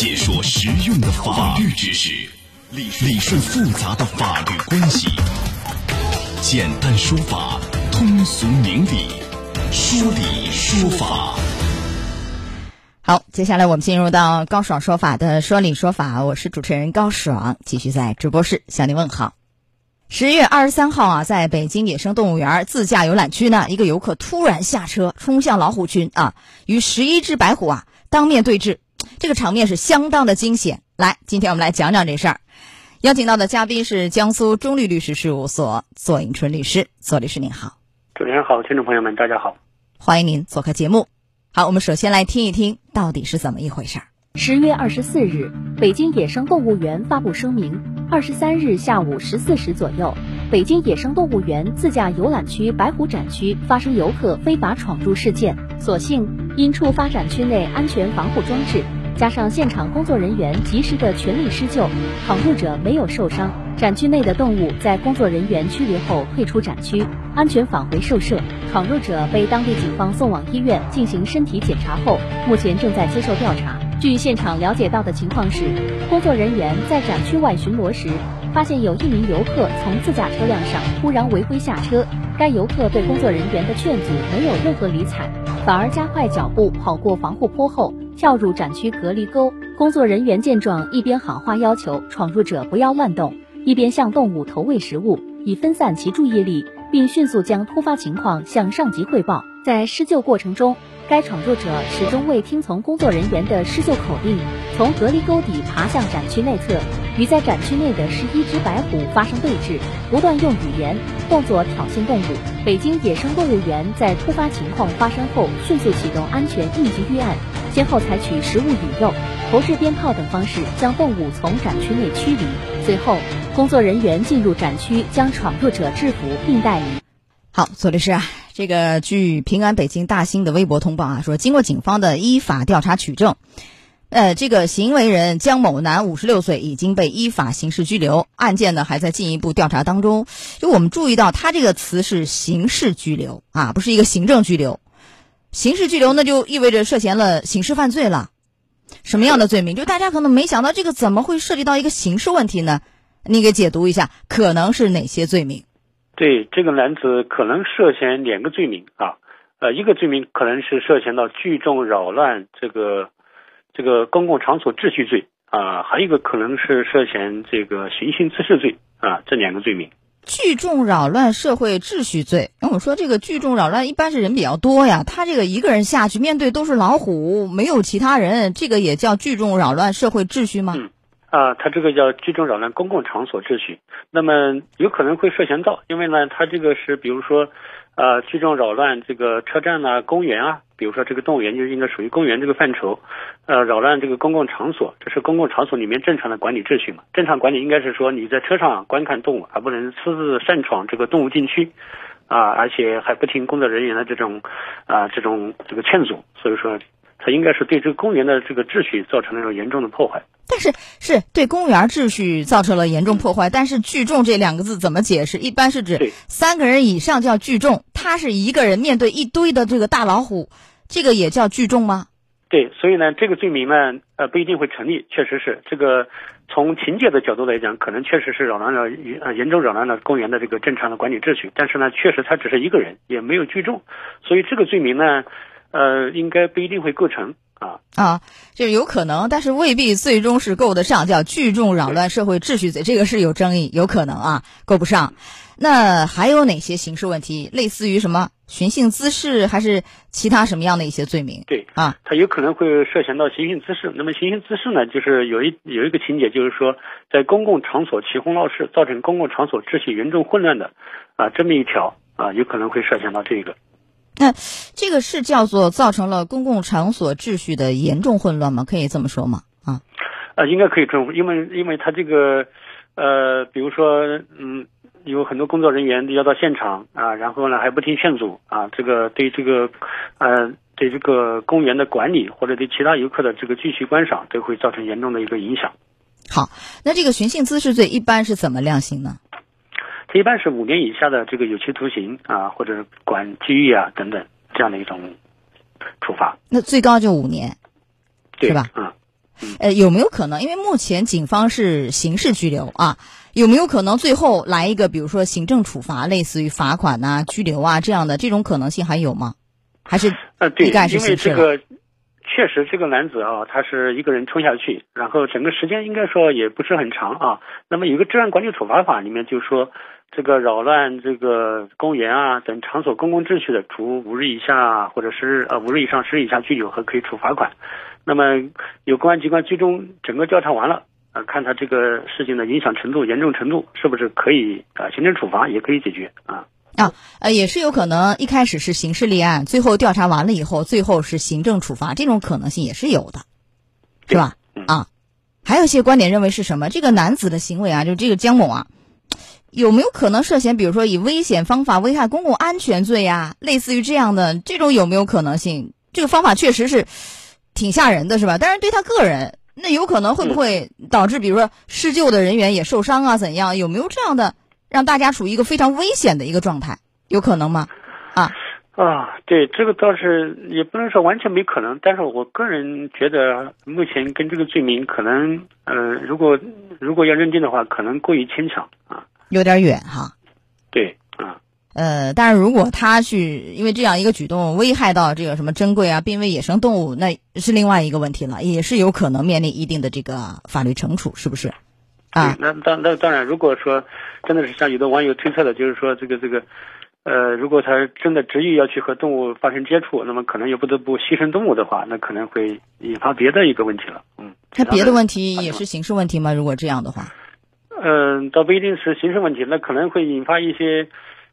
解说实用的法律知识，理理顺复杂的法律关系，简单说法，通俗明理，说理说法。好，接下来我们进入到高爽说法的说理说法，我是主持人高爽，继续在直播室向您问好。十月二十三号啊，在北京野生动物园自驾游览区呢，一个游客突然下车冲向老虎群啊，与十一只白虎啊当面对峙，这个场面是相当的惊险。来，今天我们来讲讲这事儿。邀请到的嘉宾是江苏中律律师事务所左迎春律师，左律师您好。主持人好，听众朋友们大家好，欢迎您做客节目。好，我们首先来听一听到底是怎么一回事儿。十月二十四日，北京野生动物园发布声明。二十三日下午十四时左右，北京野生动物园自驾游览区白虎展区发生游客非法闯入事件。所幸因触发展区内安全防护装置，加上现场工作人员及时的全力施救，闯入者没有受伤。展区内的动物在工作人员驱离后退出展区，安全返回兽舍。闯入者被当地警方送往医院进行身体检查后，目前正在接受调查。据现场了解到的情况是，工作人员在展区外巡逻时，发现有一名游客从自驾车辆上突然违规下车。该游客对工作人员的劝阻没有任何理睬，反而加快脚步跑过防护坡后，跳入展区隔离沟。工作人员见状，一边喊话要求闯入者不要乱动，一边向动物投喂食物，以分散其注意力，并迅速将突发情况向上级汇报。在施救过程中，该闯入者始终未听从工作人员的施救口令，从隔离沟底爬向展区内侧，与在展区内的十一只白虎发生对峙，不断用语言、动作挑衅动物。北京野生动物园在突发情况发生后，迅速启动安全应急预案，先后采取食物引诱、投掷鞭炮等方式将动物从展区内驱离。随后，工作人员进入展区将闯入者制服并带离。好，左律师啊。这个据平安北京大兴的微博通报啊，说经过警方的依法调查取证，呃，这个行为人江某男五十六岁已经被依法刑事拘留，案件呢还在进一步调查当中。就我们注意到，他这个词是刑事拘留啊，不是一个行政拘留。刑事拘留那就意味着涉嫌了刑事犯罪了。什么样的罪名？就大家可能没想到，这个怎么会涉及到一个刑事问题呢？你给解读一下，可能是哪些罪名？对这个男子可能涉嫌两个罪名啊，呃，一个罪名可能是涉嫌到聚众扰乱这个这个公共场所秩序罪啊，还有一个可能是涉嫌这个寻衅滋事罪啊，这两个罪名。聚众扰乱社会秩序罪，那我们说这个聚众扰乱一般是人比较多呀，他这个一个人下去面对都是老虎，没有其他人，这个也叫聚众扰乱社会秩序吗？嗯。啊，他这个叫聚众扰乱公共场所秩序，那么有可能会涉嫌到，因为呢，他这个是比如说，呃，聚众扰乱这个车站啊、公园啊，比如说这个动物园就应该属于公园这个范畴，呃，扰乱这个公共场所，这是公共场所里面正常的管理秩序嘛？正常管理应该是说你在车上观看动物，而不能私自擅闯这个动物禁区，啊，而且还不听工作人员的这种啊这种这个劝阻，所以说。他应该是对这个公园的这个秩序造成了严重的破坏，但是是对公园秩序造成了严重破坏。但是聚众这两个字怎么解释？一般是指三个人以上叫聚众，他是一个人面对一堆的这个大老虎，这个也叫聚众吗？对，所以呢，这个罪名呢，呃，不一定会成立。确实是这个从情节的角度来讲，可能确实是扰乱了呃严重扰乱了公园的这个正常的管理秩序。但是呢，确实他只是一个人，也没有聚众，所以这个罪名呢。呃，应该不一定会构成啊啊，就有可能，但是未必最终是够得上，叫聚众扰乱社会秩序罪，这个是有争议，有可能啊，够不上。那还有哪些刑事问题，类似于什么寻衅滋事，还是其他什么样的一些罪名？对啊，他有可能会涉嫌到寻衅滋事。那么寻衅滋事呢，就是有一有一个情节，就是说在公共场所起哄闹事，造成公共场所秩序严重混乱的啊，这么一条啊，有可能会涉嫌到这个。那这个是叫做造成了公共场所秩序的严重混乱吗？可以这么说吗？啊，呃，应该可以这么，因为因为他这个，呃，比如说，嗯，有很多工作人员要到现场啊，然后呢还不听劝阻啊，这个对这个，呃，对这个公园的管理或者对其他游客的这个继续观赏都会造成严重的一个影响。好，那这个寻衅滋事罪一般是怎么量刑呢？它一般是五年以下的这个有期徒刑啊，或者管拘役啊等等这样的一种处罚。那最高就五年，是吧？嗯。呃，有没有可能？因为目前警方是刑事拘留啊，有没有可能最后来一个，比如说行政处罚，类似于罚款呐、拘留啊这样的这种可能性还有吗？还是呃，对，因为？这个确实这个男子啊，他是一个人冲下去，然后整个时间应该说也不是很长啊。那么有个治安管理处罚法里面就说，这个扰乱这个公园啊等场所公共秩序的，处五日以下或者是呃五日以上十日以下拘留和可以处罚款。那么有公安机关最终整个调查完了。呃，看他这个事情的影响程度、严重程度，是不是可以呃行政处罚也可以解决啊啊？呃，也是有可能一开始是刑事立案，最后调查完了以后，最后是行政处罚，这种可能性也是有的，是吧？嗯啊，还有一些观点认为是什么？这个男子的行为啊，就这个江某啊，有没有可能涉嫌，比如说以危险方法危害公共安全罪呀、类似于这样的这种有没有可能性？这个方法确实是挺吓人的，是吧？但是对他个人，那有可能会不会导致，比如说施救的人员也受伤啊？怎样？有没有这样的让大家处于一个非常危险的一个状态？有可能吗？啊，啊，对，这个倒是也不能说完全没可能，但是我个人觉得，目前跟这个罪名可能，呃，如果如果要认定的话，可能过于牵强啊。有点远哈。对啊，呃，但是如果他去因为这样一个举动危害到这个什么珍贵啊、濒危野生动物，那是另外一个问题了，也是有可能面临一定的这个法律惩处，是不是？啊，，那当那当然，如果说真的是像有的网友推测的，就是说这个这个，呃，如果他真的执意要去和动物发生接触，那么可能又不得不牺牲动物的话，那可能会引发别的一个问题了。嗯，他别的问题也是刑事问题吗？如果这样的话，嗯，倒不一定是刑事问题，那可能会引发一些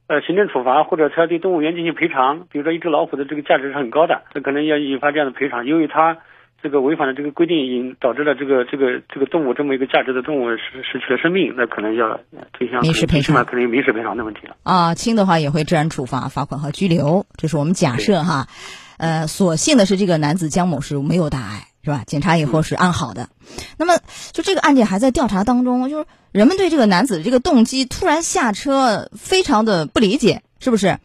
呃行政处罚，或者他要对动物园进行赔偿。比如说一只老虎的这个价值是很高的，那可能要引发这样的赔偿。由于它这个违反了这个规定，引导致了这个这个这个动物这么一个价值的动物失失去了生命，那可能要推向 民事赔偿嘛，可能有民事赔偿的问题了。啊，轻的话也会治安处罚、罚款和拘留，这是我们假设哈。呃，所幸的是这个男子江某是没有大碍，是吧？检查以后是安好的。那么，就这个案件还在调查当中，就是人们对这个男子的这个动机突然下车非常的不理解，是不是？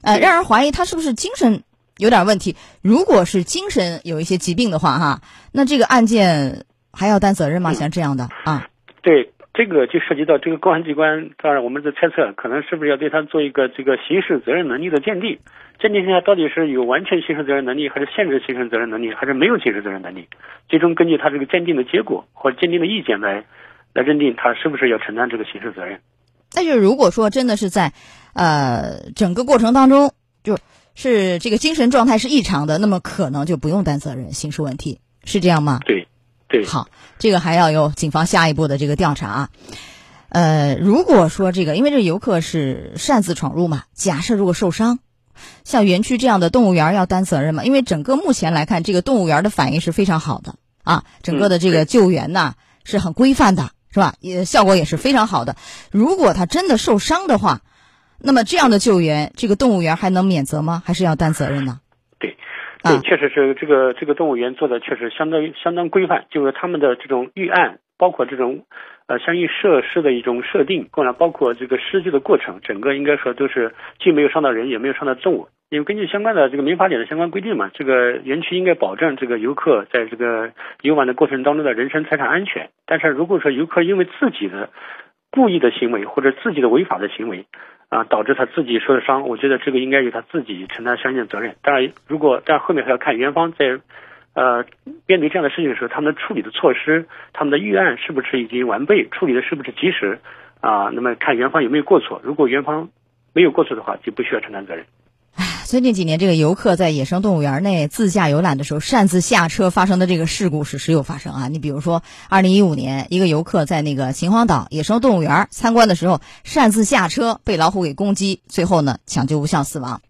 呃，让人怀疑他是不是精神有点问题。如果是精神有一些疾病的话，哈，那这个案件还要担责任吗？像这样的啊，对，这个就涉及到这个公安机关，当然我们在猜测，可能是不是要对他做一个这个刑事责任能力的鉴定，鉴定一下到底是有完全刑事责任能力，还是限制刑事责任能力，还是没有刑事责任能力，最终根据他这个鉴定的结果或者鉴定的意见来来认定他是不是要承担这个刑事责任。那就是如果说真的是在，呃，整个过程当中，就是这个精神状态是异常的，那么可能就不用担责任，刑事问题是这样吗？对，对，好，这个还要有警方下一步的这个调查啊。呃，如果说这个，因为这游客是擅自闯入嘛，假设如果受伤，像园区这样的动物园要担责任吗？因为整个目前来看，这个动物园的反应是非常好的啊，整个的这个救援呐、是很规范的，是吧？也效果也是非常好的。如果他真的受伤的话，那么这样的救援，这个动物园还能免责吗？还是要担责任呢？对，啊确实是这个这个动物园做的确实相当于相当规范，就是他们的这种预案，包括这种呃相应设施的一种设定，过来包括这个施救的过程，整个应该说都是既没有伤到人，也没有伤到动物。因为根据相关的这个民法典的相关规定嘛，这个园区应该保证这个游客在这个游玩的过程当中的人身财产安全。但是如果说游客因为自己的故意的行为或者自己的违法的行为，啊，导致他自己受的伤，我觉得这个应该由他自己承担相应的责任。当然，如果但后面还要看园方在呃面对这样的事情的时候，他们的处理的措施、他们的预案是不是已经完备，处理的是不是及时啊？那么看园方有没有过错，如果园方没有过错的话，就不需要承担责任。最近几年，这个游客在野生动物园内自驾游览的时候擅自下车发生的这个事故是时有发生啊。你比如说，二零一五年，一个游客在那个秦皇岛野生动物园参观的时候擅自下车，被老虎给攻击，最后呢抢救无效死亡。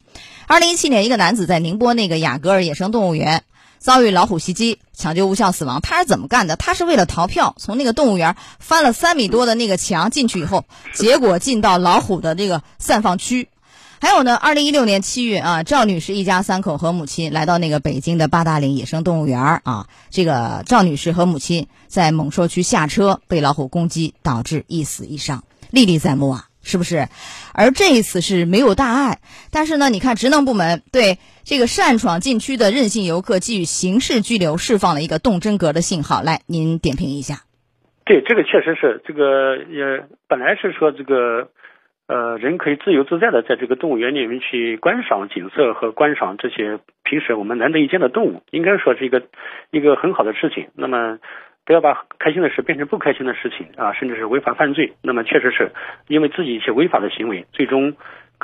二零一七年，一个男子在宁波那个雅戈尔野生动物园遭遇老虎袭击，抢救无效死亡。他是怎么干的？他是为了逃票，从那个动物园翻了三米多的那个墙进去以后，结果进到老虎的这个散放区。还有呢，二零一六年七月啊，赵女士一家三口和母亲来到那个北京的八达岭野生动物园啊。这个赵女士和母亲在猛兽区下车，被老虎攻击，导致一死一伤，历历在目啊。是不是？而这一次是没有大碍，但是呢，你看职能部门对这个擅闯禁区的任性游客给予刑事拘留，释放了一个动真格的信号。来，您点评一下。对，这个确实是这个也本来是说这个。呃，人可以自由自在的在这个动物园里面去观赏景色和观赏这些平时我们难得一见的动物，应该说是一个一个很好的事情。那么，不要把开心的事变成不开心的事情啊，甚至是违法犯罪。那么，确实是因为自己一些违法的行为，最终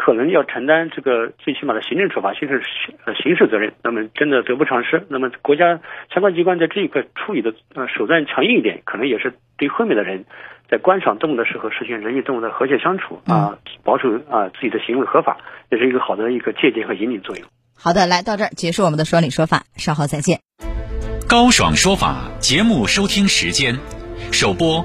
可能要承担这个最起码的行政处罚、刑事呃刑事责任。那么，真的得不偿失。那么，国家相关机关在这一块处理的呃手段强硬一点，可能也是对后面的人。在观赏动物的时候，实现人与动物的和谐相处啊，保守啊自己的行为合法，也是一个好的一个借鉴和引领作用。好的，来到这儿结束我们的说理说法，稍后再见。高爽说法节目收听时间：首播